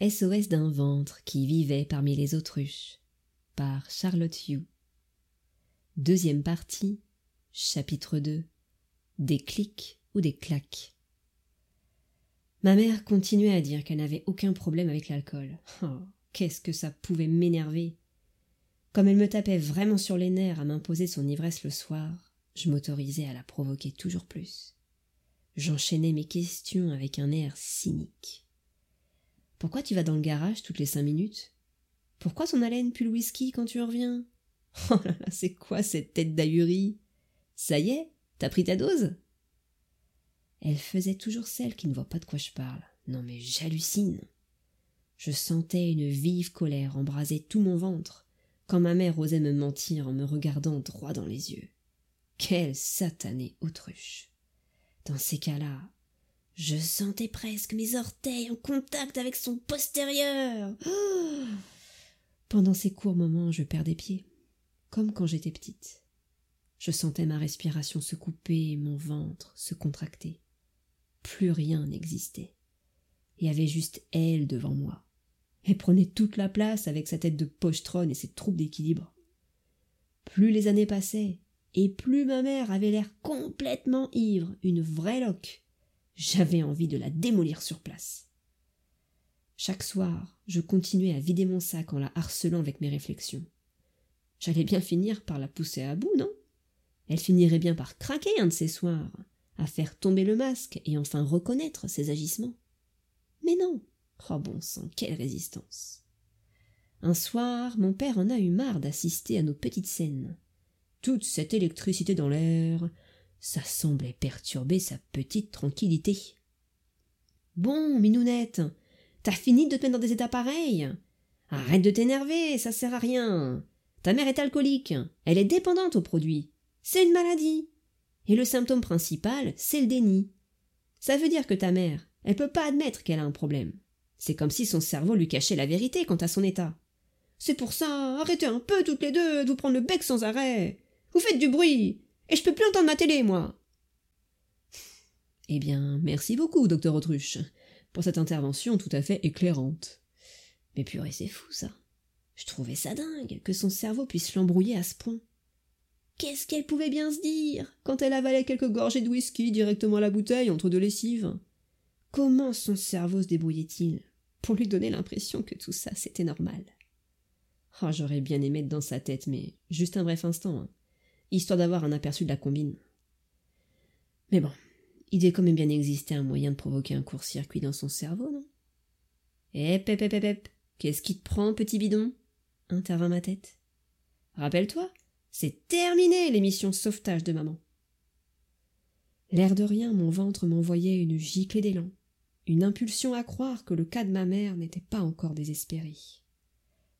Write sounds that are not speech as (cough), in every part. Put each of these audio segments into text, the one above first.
SOS d'un ventre qui vivait parmi les autruches par Charlotte Hugh. Deuxième partie, chapitre 2 Des clics ou des claques. Ma mère continuait à dire qu'elle n'avait aucun problème avec l'alcool. Oh, qu'est-ce que ça pouvait m'énerver. Comme elle me tapait vraiment sur les nerfs à m'imposer son ivresse le soir, je m'autorisais à la provoquer toujours plus. J'enchaînais mes questions avec un air cynique. Pourquoi tu vas dans le garage toutes les cinq minutes? Pourquoi ton haleine pue le whisky quand tu reviens? (laughs) Oh là là, c'est quoi cette tête d'ahurie Ça y est, t'as pris ta dose? Elle faisait toujours celle qui ne voit pas de quoi je parle. Non mais j'hallucine. Je sentais une vive colère embraser tout mon ventre quand ma mère osait me mentir en me regardant droit dans les yeux. Quelle satanée autruche. Dans ces cas-là, je sentais presque mes orteils en contact avec son postérieur. (gasps) Pendant ces courts moments, je perdais pied, comme quand j'étais petite. Je sentais ma respiration se couper mon ventre se contracter. Plus rien n'existait. Il y avait juste elle devant moi. Elle prenait toute la place avec sa tête de pochetronne et ses troubles d'équilibre. Plus les années passaient, et plus ma mère avait l'air complètement ivre, une vraie loque, j'avais envie de la démolir sur place. Chaque soir, je continuais à vider mon sac en la harcelant avec mes réflexions. J'allais bien finir par la pousser à bout, non? Elle finirait bien par craquer un de ces soirs, à faire tomber le masque et enfin reconnaître ses agissements. Mais non Oh bon sang, quelle résistance Un soir, mon père en a eu marre d'assister à nos petites scènes. Toute cette électricité dans l'air, ça semblait perturber sa petite tranquillité. Bon, Minounette, t'as fini de te mettre dans des états pareils Arrête de t'énerver, ça sert à rien. Ta mère est alcoolique, elle est dépendante aux produits. C'est une maladie. Et le symptôme principal, c'est le déni. Ça veut dire que ta mère, elle peut pas admettre qu'elle a un problème. C'est comme si son cerveau lui cachait la vérité quant à son état. C'est pour ça, arrêtez un peu toutes les deux de vous prendre le bec sans arrêt. Vous faites du bruit. Et je peux plus entendre ma télé, moi. Eh bien, merci beaucoup, docteur Autruche, pour cette intervention tout à fait éclairante. Mais purée, c'est fou, ça. Je trouvais ça dingue que son cerveau puisse l'embrouiller à ce point. Qu'est-ce qu'elle pouvait bien se dire quand elle avalait quelques gorgées de whisky directement à la bouteille entre deux lessives? Comment son cerveau se débrouillait-il pour lui donner l'impression que tout ça c'était normal? Oh, j'aurais bien aimé être dans sa tête, mais juste un bref instant. Hein histoire d'avoir un aperçu de la combine. Mais bon, il devait quand même bien exister un moyen de provoquer un court-circuit dans son cerveau, non? Hep, hep, hep, hep, Qu'est-ce qui te prend, petit bidon? intervint ma tête. Rappelle-toi, c'est terminé l'émission sauvetage de maman. L'air de rien, mon ventre m'envoyait une giclée d'élan, une impulsion à croire que le cas de ma mère n'était pas encore désespéré.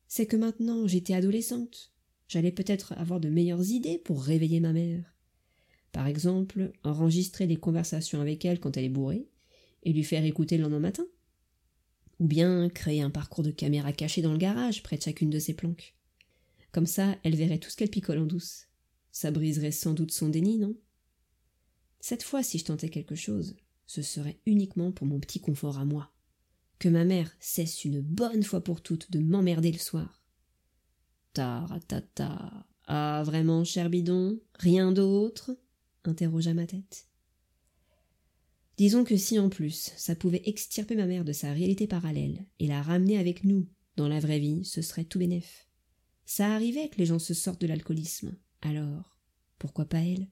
C'est que maintenant j'étais adolescente, j'allais peut-être avoir de meilleures idées pour réveiller ma mère. Par exemple, enregistrer des conversations avec elle quand elle est bourrée et lui faire écouter le lendemain matin. Ou bien créer un parcours de caméra caché dans le garage près de chacune de ses planques. Comme ça, elle verrait tout ce qu'elle picole en douce. Ça briserait sans doute son déni, non? Cette fois, si je tentais quelque chose, ce serait uniquement pour mon petit confort à moi. Que ma mère cesse une bonne fois pour toutes de m'emmerder le soir Ah, vraiment, cher bidon Rien d'autre? interrogea ma tête. Disons que si en plus ça pouvait extirper ma mère de sa réalité parallèle et la ramener avec nous dans la vraie vie, ce serait tout bénef. Ça arrivait que les gens se sortent de l'alcoolisme. Alors, pourquoi pas elle?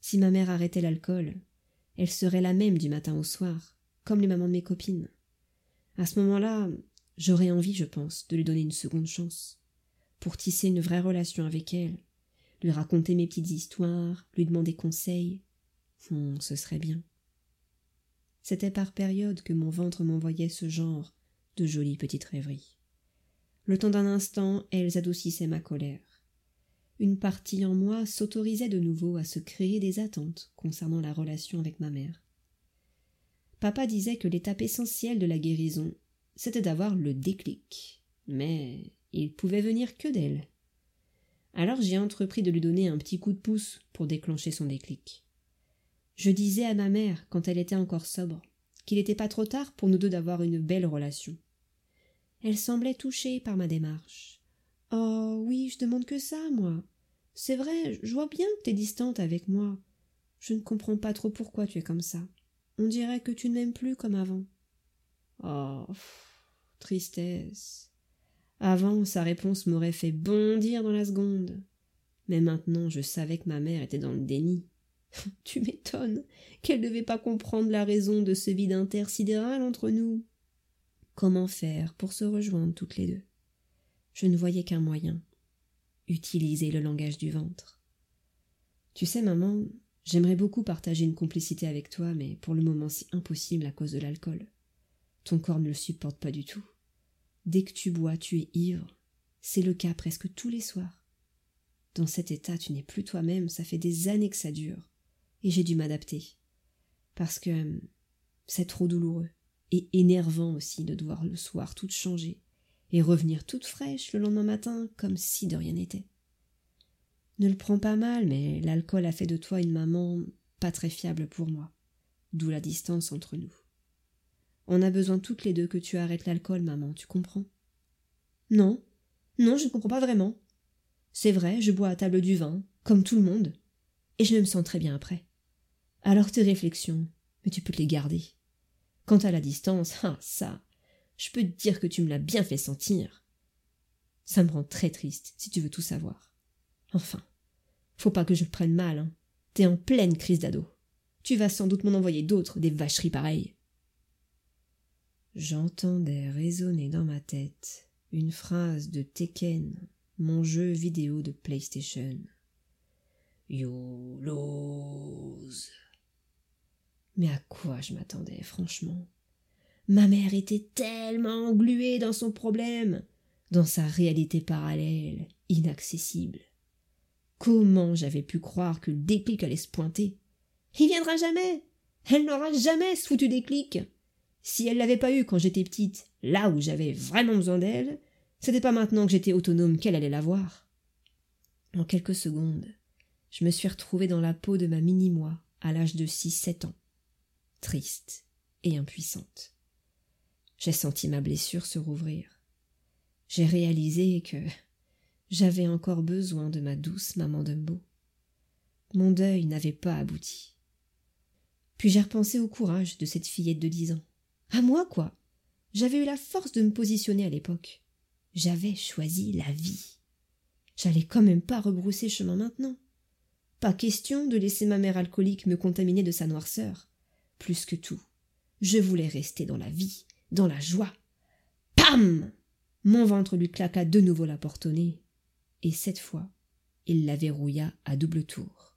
Si ma mère arrêtait l'alcool, elle serait la même du matin au soir, comme les mamans de mes copines. À ce moment-là, j'aurais envie, je pense, de lui donner une seconde chance pour tisser une vraie relation avec elle, lui raconter mes petites histoires, lui demander conseil. Hum, ce serait bien. C'était par période que mon ventre m'envoyait ce genre de jolies petites rêveries. Le temps d'un instant, elles adoucissaient ma colère. Une partie en moi s'autorisait de nouveau à se créer des attentes concernant la relation avec ma mère. Papa disait que l'étape essentielle de la guérison, c'était d'avoir le déclic. Mais il pouvait venir que d'elle. Alors j'ai entrepris de lui donner un petit coup de pouce pour déclencher son déclic. Je disais à ma mère, quand elle était encore sobre, qu'il n'était pas trop tard pour nous deux d'avoir une belle relation. Elle semblait touchée par ma démarche. Oh oui, je demande que ça, moi. C'est vrai, je vois bien que t'es distante avec moi. Je ne comprends pas trop pourquoi tu es comme ça. On dirait que tu ne m'aimes plus comme avant. Oh, tristesse. Avant, sa réponse m'aurait fait bondir dans la seconde. Mais maintenant, je savais que ma mère était dans le déni. (laughs) tu m'étonnes qu'elle ne devait pas comprendre la raison de ce vide intersidéral entre nous. Comment faire pour se rejoindre toutes les deux? Je ne voyais qu'un moyen utiliser le langage du ventre. Tu sais, maman, j'aimerais beaucoup partager une complicité avec toi, mais pour le moment c'est impossible à cause de l'alcool. Ton corps ne le supporte pas du tout. Dès que tu bois, tu es ivre. C'est le cas presque tous les soirs. Dans cet état, tu n'es plus toi-même, ça fait des années que ça dure. Et j'ai dû m'adapter. Parce que hum, c'est trop douloureux. Et énervant aussi de devoir le soir tout changer et revenir toute fraîche le lendemain matin comme si de rien n'était. Ne le prends pas mal, mais l'alcool a fait de toi une maman pas très fiable pour moi, d'où la distance entre nous. On a besoin toutes les deux que tu arrêtes l'alcool, maman, tu comprends? Non, non, je ne comprends pas vraiment. C'est vrai, je bois à table du vin, comme tout le monde, et je me sens très bien après. Alors tes réflexions, mais tu peux te les garder. Quant à la distance, ah ça, je peux dire que tu me l'as bien fait sentir. Ça me rend très triste, si tu veux tout savoir. Enfin, faut pas que je le prenne mal, hein. T'es en pleine crise d'ado. Tu vas sans doute m'en envoyer d'autres, des vacheries pareilles. J'entendais résonner dans ma tête une phrase de Tekken, mon jeu vidéo de PlayStation. You lose. Mais à quoi je m'attendais, franchement? Ma mère était tellement engluée dans son problème, dans sa réalité parallèle, inaccessible. Comment j'avais pu croire que le déclic allait se pointer? Il viendra jamais Elle n'aura jamais ce foutu déclic Si elle l'avait pas eu quand j'étais petite, là où j'avais vraiment besoin d'elle, c'était pas maintenant que j'étais autonome qu'elle allait l'avoir. En quelques secondes, je me suis retrouvée dans la peau de ma mini-moi à l'âge de six-sept ans, triste et impuissante. J'ai senti ma blessure se rouvrir. J'ai réalisé que j'avais encore besoin de ma douce maman Dumbo. Mon deuil n'avait pas abouti. Puis j'ai repensé au courage de cette fillette de dix ans. À moi, quoi. J'avais eu la force de me positionner à l'époque. J'avais choisi la vie. J'allais quand même pas rebrousser chemin maintenant. Pas question de laisser ma mère alcoolique me contaminer de sa noirceur. Plus que tout, je voulais rester dans la vie, dans la joie. Pam Mon ventre lui claqua de nouveau la porte au nez, et cette fois, il la verrouilla à double tour.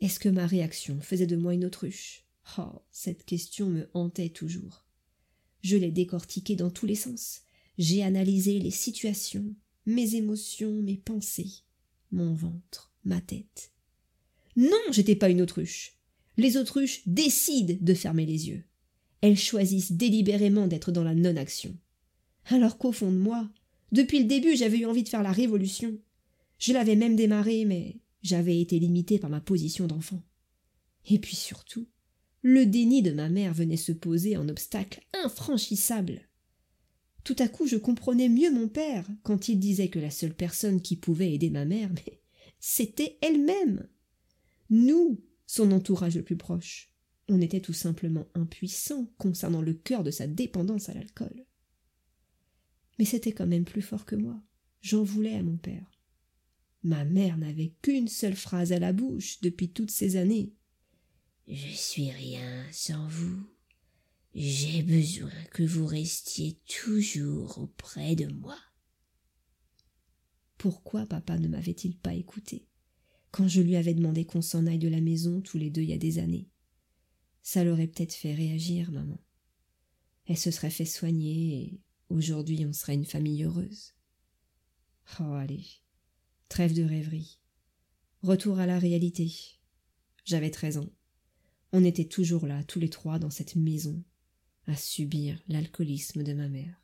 Est-ce que ma réaction faisait de moi une autruche? Oh, cette question me hantait toujours. Je l'ai décortiquée dans tous les sens. J'ai analysé les situations, mes émotions, mes pensées, mon ventre, ma tête. Non, j'étais pas une autruche. Les autruches décident de fermer les yeux elles choisissent délibérément d'être dans la non-action. Alors qu'au fond de moi, depuis le début, j'avais eu envie de faire la révolution. Je l'avais même démarré, mais j'avais été limité par ma position d'enfant. Et puis surtout, le déni de ma mère venait se poser en obstacle infranchissable. Tout à coup, je comprenais mieux mon père quand il disait que la seule personne qui pouvait aider ma mère, c'était elle-même. Nous, son entourage le plus proche. On était tout simplement impuissant concernant le cœur de sa dépendance à l'alcool. Mais c'était quand même plus fort que moi. J'en voulais à mon père. Ma mère n'avait qu'une seule phrase à la bouche depuis toutes ces années. Je suis rien sans vous. J'ai besoin que vous restiez toujours auprès de moi. Pourquoi papa ne m'avait-il pas écouté quand je lui avais demandé qu'on s'en aille de la maison tous les deux il y a des années? Ça l'aurait peut-être fait réagir, maman. Elle se serait fait soigner et aujourd'hui on serait une famille heureuse. Oh, allez. Trêve de rêverie. Retour à la réalité. J'avais treize ans. On était toujours là, tous les trois, dans cette maison, à subir l'alcoolisme de ma mère.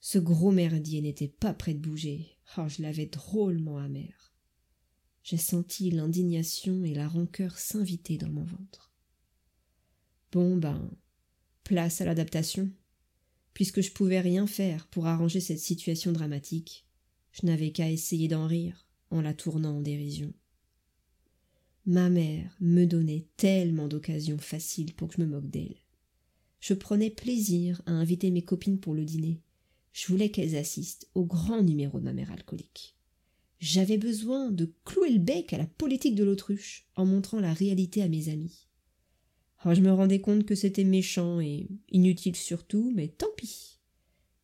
Ce gros merdier n'était pas prêt de bouger. Oh, je l'avais drôlement amer. J'ai senti l'indignation et la rancœur s'inviter dans mon ventre. Bon ben, place à l'adaptation. Puisque je pouvais rien faire pour arranger cette situation dramatique, je n'avais qu'à essayer d'en rire en la tournant en dérision. Ma mère me donnait tellement d'occasions faciles pour que je me moque d'elle. Je prenais plaisir à inviter mes copines pour le dîner. Je voulais qu'elles assistent au grand numéro de ma mère alcoolique. J'avais besoin de clouer le bec à la politique de l'autruche en montrant la réalité à mes amis. Oh, je me rendais compte que c'était méchant et inutile surtout, mais tant pis.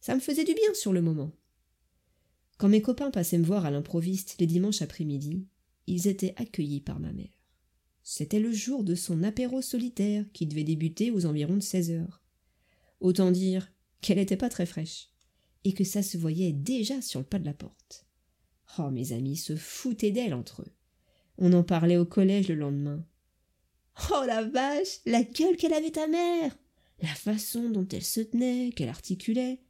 Ça me faisait du bien sur le moment. Quand mes copains passaient me voir à l'improviste les dimanches après-midi, ils étaient accueillis par ma mère. C'était le jour de son apéro solitaire qui devait débuter aux environs de seize heures. Autant dire qu'elle n'était pas très fraîche, et que ça se voyait déjà sur le pas de la porte. Oh, mes amis se foutaient d'elle entre eux. On en parlait au collège le lendemain. Oh la vache, la gueule qu'elle avait ta mère La façon dont elle se tenait, qu'elle articulait.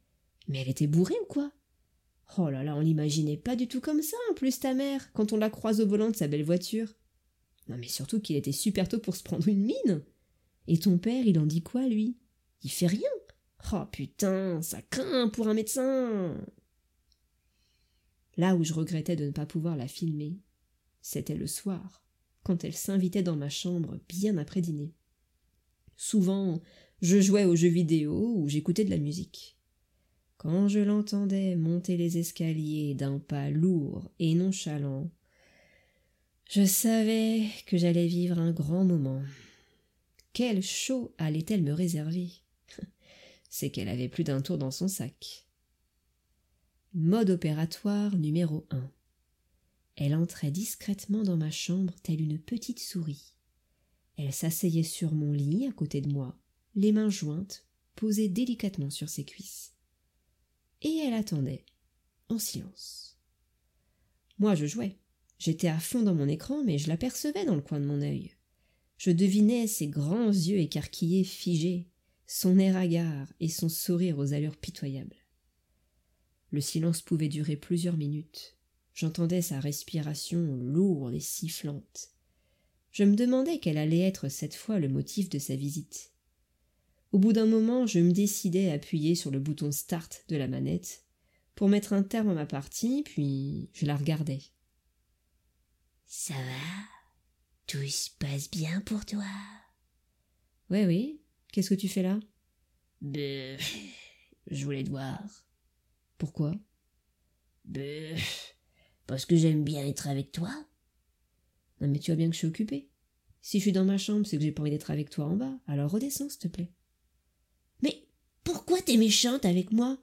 Mais elle était bourrée ou quoi? Oh là là, on l'imaginait pas du tout comme ça, en plus ta mère, quand on la croise au volant de sa belle voiture. Non mais surtout qu'il était super tôt pour se prendre une mine. Et ton père, il en dit quoi, lui? Il fait rien. Oh putain, ça craint pour un médecin. Là où je regrettais de ne pas pouvoir la filmer, c'était le soir quand elle s'invitait dans ma chambre bien après dîner. Souvent, je jouais aux jeux vidéo ou j'écoutais de la musique. Quand je l'entendais monter les escaliers d'un pas lourd et nonchalant, je savais que j'allais vivre un grand moment. Quel show allait-elle me réserver? (laughs) C'est qu'elle avait plus d'un tour dans son sac. Mode opératoire numéro 1. Elle entrait discrètement dans ma chambre telle une petite souris. Elle s'asseyait sur mon lit à côté de moi, les mains jointes, posées délicatement sur ses cuisses. Et elle attendait, en silence. Moi je jouais. J'étais à fond dans mon écran, mais je l'apercevais dans le coin de mon œil. Je devinais ses grands yeux écarquillés figés, son air hagard et son sourire aux allures pitoyables. Le silence pouvait durer plusieurs minutes, J'entendais sa respiration lourde et sifflante. Je me demandais quel allait être cette fois le motif de sa visite. Au bout d'un moment, je me décidai à appuyer sur le bouton Start de la manette pour mettre un terme à ma partie, puis je la regardais. Ça va? Tout se passe bien pour toi? Oui, oui. Qu'est-ce que tu fais là? Ben, je voulais te voir. Pourquoi? Ben, parce que j'aime bien être avec toi. Non mais tu vois bien que je suis occupée. Si je suis dans ma chambre, c'est que j'ai pas envie d'être avec toi en bas. Alors redescends, s'il te plaît. Méchante avec moi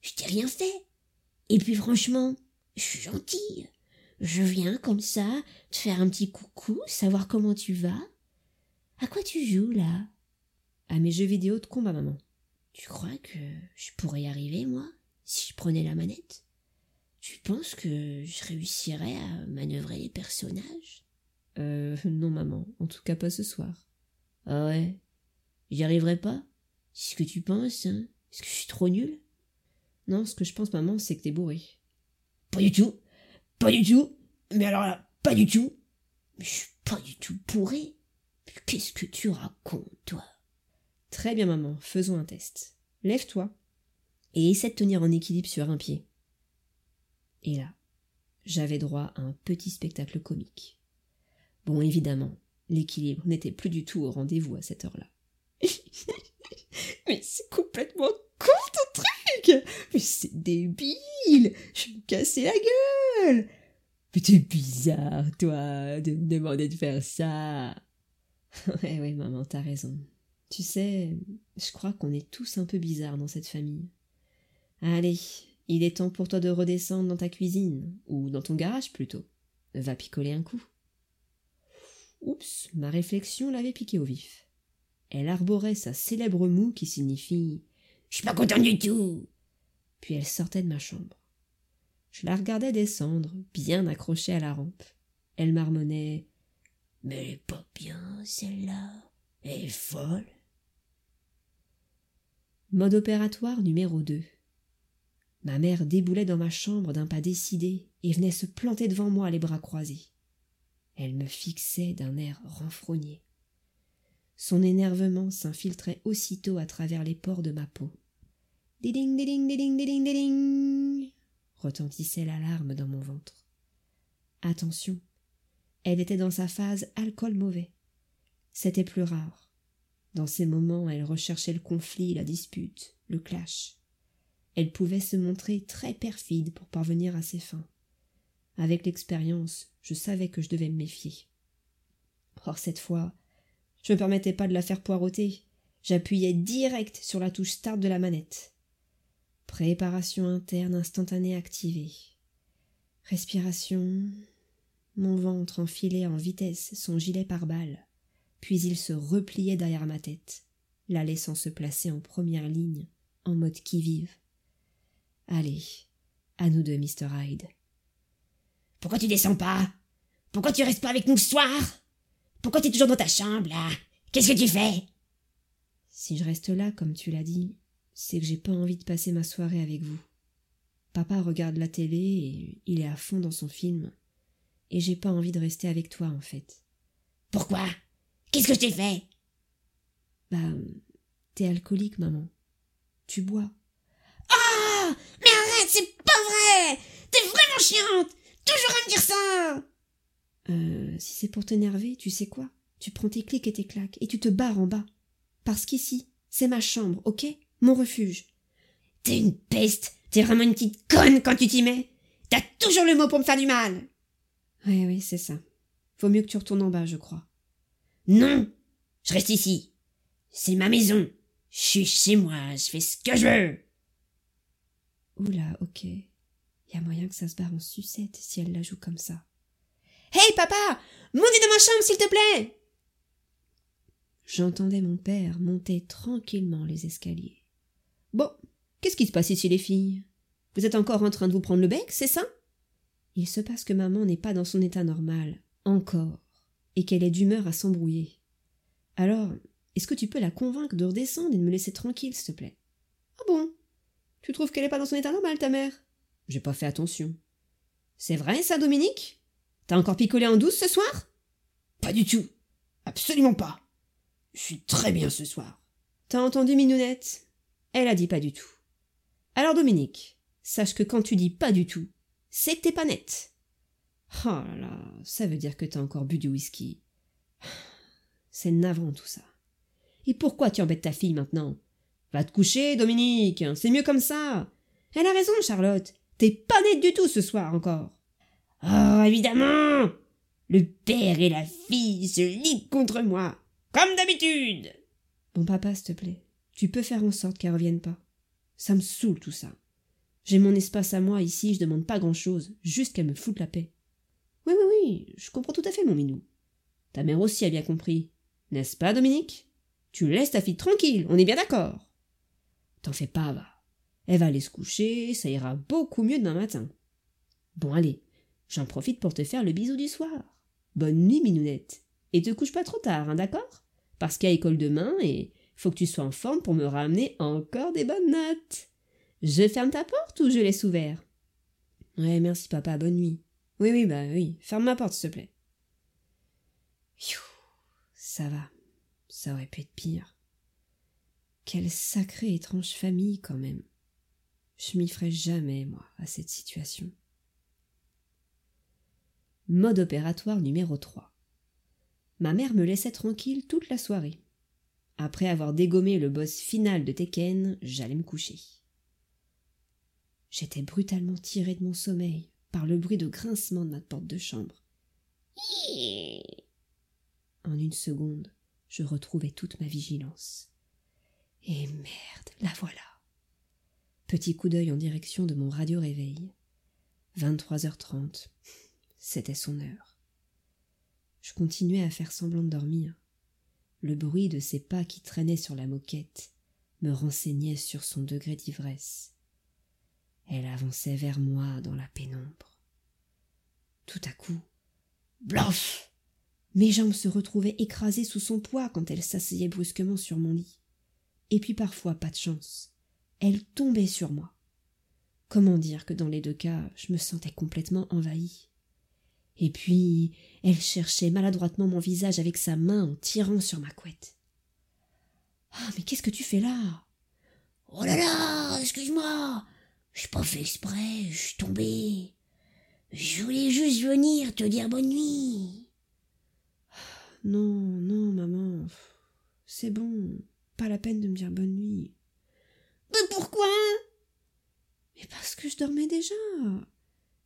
Je t'ai rien fait. Et puis franchement, je suis gentille. Je viens comme ça te faire un petit coucou, savoir comment tu vas. À quoi tu joues là? À mes jeux vidéo de combat, maman. Tu crois que je pourrais y arriver, moi, si je prenais la manette? Tu penses que je réussirais à manœuvrer les personnages? Euh, non, maman. En tout cas, pas ce soir. Ah ouais? J'y arriverai pas C'est ce que tu penses, hein? Est-ce que je suis trop nul Non, ce que je pense, maman, c'est que t'es bourré. Pas du tout Pas du tout Mais alors là, pas du tout Mais je suis pas du tout bourré Qu'est-ce que tu racontes, toi? Très bien, maman. Faisons un test. Lève-toi et essaie de tenir en équilibre sur un pied. Et là, j'avais droit à un petit spectacle comique. Bon, évidemment, l'équilibre n'était plus du tout au rendez-vous à cette heure-là. (laughs) Mais c'est complètement Mais c'est débile Je vais me casser la gueule Mais t'es bizarre, toi, de me demander de faire ça Ouais, (laughs) ouais, maman, t'as raison. Tu sais, je crois qu'on est tous un peu bizarres dans cette famille. Allez, il est temps pour toi de redescendre dans ta cuisine, ou dans ton garage plutôt. Va picoler un coup. Oups, ma réflexion l'avait piqué au vif. Elle arborait sa célèbre moue qui signifie Je suis pas content du tout. Puis elle sortait de ma chambre. Je la regardais descendre, bien accrochée à la rampe. Elle marmonnait Mais elle est pas bien, celle-là. Elle est folle. Mode opératoire numéro 2. Ma mère déboulait dans ma chambre d'un pas décidé et venait se planter devant moi les bras croisés. Elle me fixait d'un air renfrogné. Son énervement s'infiltrait aussitôt à travers les pores de ma peau. Diding, diding, diding retentissait l'alarme dans mon ventre. Attention, elle était dans sa phase alcool mauvais. C'était plus rare. Dans ces moments, elle recherchait le conflit, la dispute, le clash. Elle pouvait se montrer très perfide pour parvenir à ses fins. Avec l'expérience, je savais que je devais me méfier. Or, cette fois, je ne me permettais pas de la faire poireauter. J'appuyais direct sur la touche start de la manette. Préparation interne instantanée activée. Respiration. Mon ventre enfilait en vitesse son gilet pare-balles, puis il se repliait derrière ma tête, la laissant se placer en première ligne, en mode qui-vive. Allez, à nous deux, Mr. Hyde. Pourquoi tu descends pas? Pourquoi tu restes pas avec nous ce soir? Pourquoi tu es toujours dans ta chambre, là? Qu'est-ce que tu fais? Si je reste là, comme tu l'as dit, c'est que j'ai pas envie de passer ma soirée avec vous. Papa regarde la télé et il est à fond dans son film. Et j'ai pas envie de rester avec toi, en fait. Pourquoi? Qu'est-ce que je t'ai fait? Bah, t'es alcoolique, maman. Tu bois. Oh Mais arrête, c'est pas vrai T'es vraiment chiante Toujours à me dire ça Euh, si c'est pour t'énerver, tu sais quoi? Tu prends tes clics et tes claques et tu te barres en bas. Parce qu'ici, c'est ma chambre, ok? Mon refuge. T'es une peste T'es vraiment une petite conne quand tu t'y mets T'as toujours le mot pour me faire du mal Oui, oui, c'est ça. Vaut mieux que tu retournes en bas, je crois. Non Je reste ici. C'est ma maison. Je suis chez moi, je fais ce que je veux. Oula, ok. Y a moyen que ça se barre en sucette si elle la joue comme ça. Hey papa Monte dans ma chambre, s'il te plaît J'entendais mon père monter tranquillement les escaliers. Bon, qu'est-ce qui se passe ici, les filles? Vous êtes encore en train de vous prendre le bec, c'est ça? Il se passe que maman n'est pas dans son état normal, encore, et qu'elle est d'humeur à s'embrouiller. Alors, est-ce que tu peux la convaincre de redescendre et de me laisser tranquille, s'il te plaît? Ah bon? Tu trouves qu'elle n'est pas dans son état normal, ta mère? J'ai pas fait attention. C'est vrai, ça, Dominique? T'as encore picolé en douce ce soir? Pas du tout. Absolument pas. Je suis très bien ce soir. T'as entendu Minounette Elle a dit pas du tout. Alors Dominique, sache que quand tu dis pas du tout, c'est que t'es pas nette. Oh là là, ça veut dire que t'as encore bu du whisky. C'est navrant tout ça. Et pourquoi tu embêtes ta fille maintenant? Va te coucher, Dominique, c'est mieux comme ça. Elle a raison, Charlotte. T'es pas nette du tout ce soir encore. Oh, évidemment Le père et la fille se liguent contre moi, comme d'habitude Bon papa, s'il te plaît, tu peux faire en sorte qu'elle revienne pas. Ça me saoule tout ça. J'ai mon espace à moi ici, je demande pas grand chose, juste qu'elle me foute la paix. Oui, oui, oui, je comprends tout à fait, mon minou. Ta mère aussi a bien compris. N'est-ce pas, Dominique? Tu laisses ta fille tranquille, on est bien d'accord. T'en fais pas, va. Elle va aller se coucher, ça ira beaucoup mieux demain matin. Bon, allez, j'en profite pour te faire le bisou du soir. Bonne nuit, Minounette. Et te couche pas trop tard, hein, d'accord? Parce qu'il y a école demain et faut que tu sois en forme pour me ramener encore des bonnes notes. Je ferme ta porte ou je laisse ouvert? Ouais, merci papa, bonne nuit. Oui, oui, bah oui, ferme ma porte, s'il te plaît. Ça va, ça aurait pu être pire. Quelle sacrée étrange famille, quand même. Je m'y ferais jamais, moi, à cette situation. Mode opératoire numéro 3. Ma mère me laissait tranquille toute la soirée. Après avoir dégommé le boss final de Tekken, j'allais me coucher. J'étais brutalement tiré de mon sommeil par le bruit de grincement de ma porte de chambre. En une seconde, je retrouvais toute ma vigilance. Et merde, la voilà. Petit coup d'œil en direction de mon radio réveil. 23h30. C'était son heure. Je continuais à faire semblant de dormir. Le bruit de ses pas qui traînaient sur la moquette me renseignait sur son degré d'ivresse. Elle avançait vers moi dans la pénombre. Tout à coup, blanche Mes jambes se retrouvaient écrasées sous son poids quand elle s'asseyait brusquement sur mon lit. Et puis parfois, pas de chance, elle tombait sur moi. Comment dire que dans les deux cas, je me sentais complètement envahie. Et puis, elle cherchait maladroitement mon visage avec sa main en tirant sur ma couette. Ah, mais qu'est-ce que tu fais là Oh là là, excuse-moi. J'ai pas fait exprès, je suis tombé. Je voulais juste venir te dire bonne nuit. Non, non, maman. C'est bon. Pas la peine de me dire bonne nuit. Mais pourquoi Mais parce que je dormais déjà.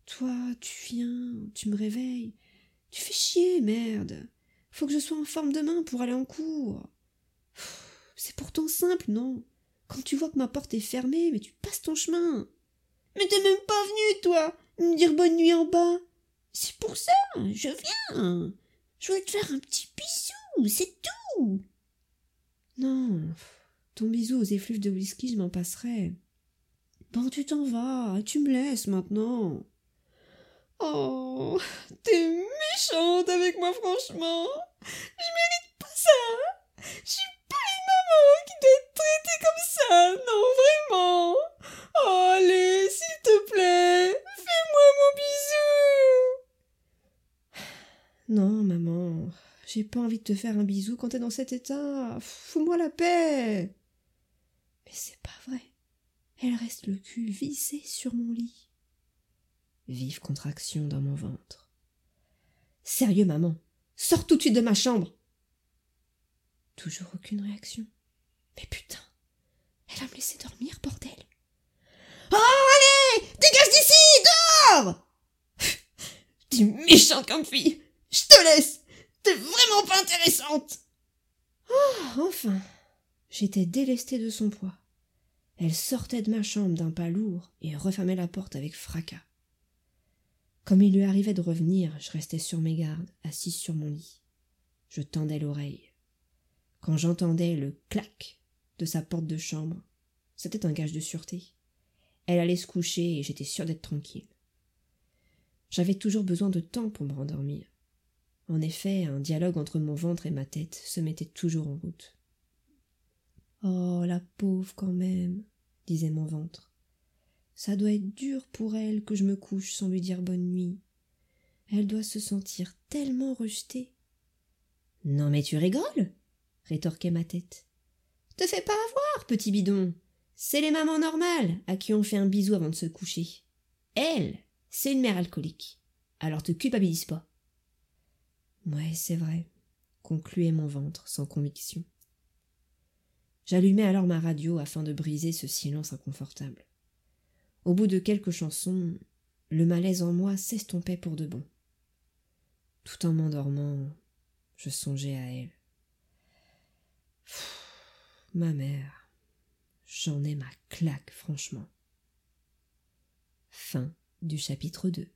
Toi, tu viens, tu me réveilles. Tu fais chier, merde. Faut que je sois en forme demain pour aller en cours. C'est pourtant simple, non? Quand tu vois que ma porte est fermée, mais tu passes ton chemin. Mais t'es même pas venu, toi, me dire bonne nuit en bas. C'est pour ça, je viens. Je voulais te faire un petit bisou, c'est tout. Non, ton bisou aux effluves de whisky, je m'en passerai. Bon, tu t'en vas, tu me laisses maintenant. Oh, t'es méchante avec moi, franchement. Je mérite pas ça. Je suis pas une maman qui doit être traitée comme ça. Non, vraiment. Allez, s'il te plaît, fais-moi mon bisou. Non, maman, j'ai pas envie de te faire un bisou quand t'es dans cet état. Fous-moi la paix. Mais c'est pas vrai. Elle reste le cul vissé sur mon lit. Vive contraction dans mon ventre. Sérieux, maman, sors tout de suite de ma chambre. Toujours aucune réaction. Mais putain, elle va me laisser dormir, bordel. Oh, allez Dégage d'ici Dehors T'es (laughs) méchante comme fille Je te laisse T'es vraiment pas intéressante Oh, enfin J'étais délestée de son poids. Elle sortait de ma chambre d'un pas lourd et refermait la porte avec fracas. Comme il lui arrivait de revenir, je restais sur mes gardes, assise sur mon lit. Je tendais l'oreille. Quand j'entendais le clac de sa porte de chambre, c'était un gage de sûreté. Elle allait se coucher et j'étais sûre d'être tranquille. J'avais toujours besoin de temps pour me rendormir. En effet, un dialogue entre mon ventre et ma tête se mettait toujours en route. Oh, la pauvre quand même, disait mon ventre. Ça doit être dur pour elle que je me couche sans lui dire bonne nuit. Elle doit se sentir tellement rejetée. Non mais tu rigoles? rétorquait ma tête. Te fais pas avoir, petit bidon. C'est les mamans normales à qui on fait un bisou avant de se coucher. Elle, c'est une mère alcoolique. Alors te culpabilise pas. Ouais, c'est vrai, concluait mon ventre sans conviction. J'allumai alors ma radio afin de briser ce silence inconfortable. Au bout de quelques chansons, le malaise en moi s'estompait pour de bon. Tout en m'endormant, je songeais à elle. ma mère, j'en ai ma claque, franchement. Chapitre 2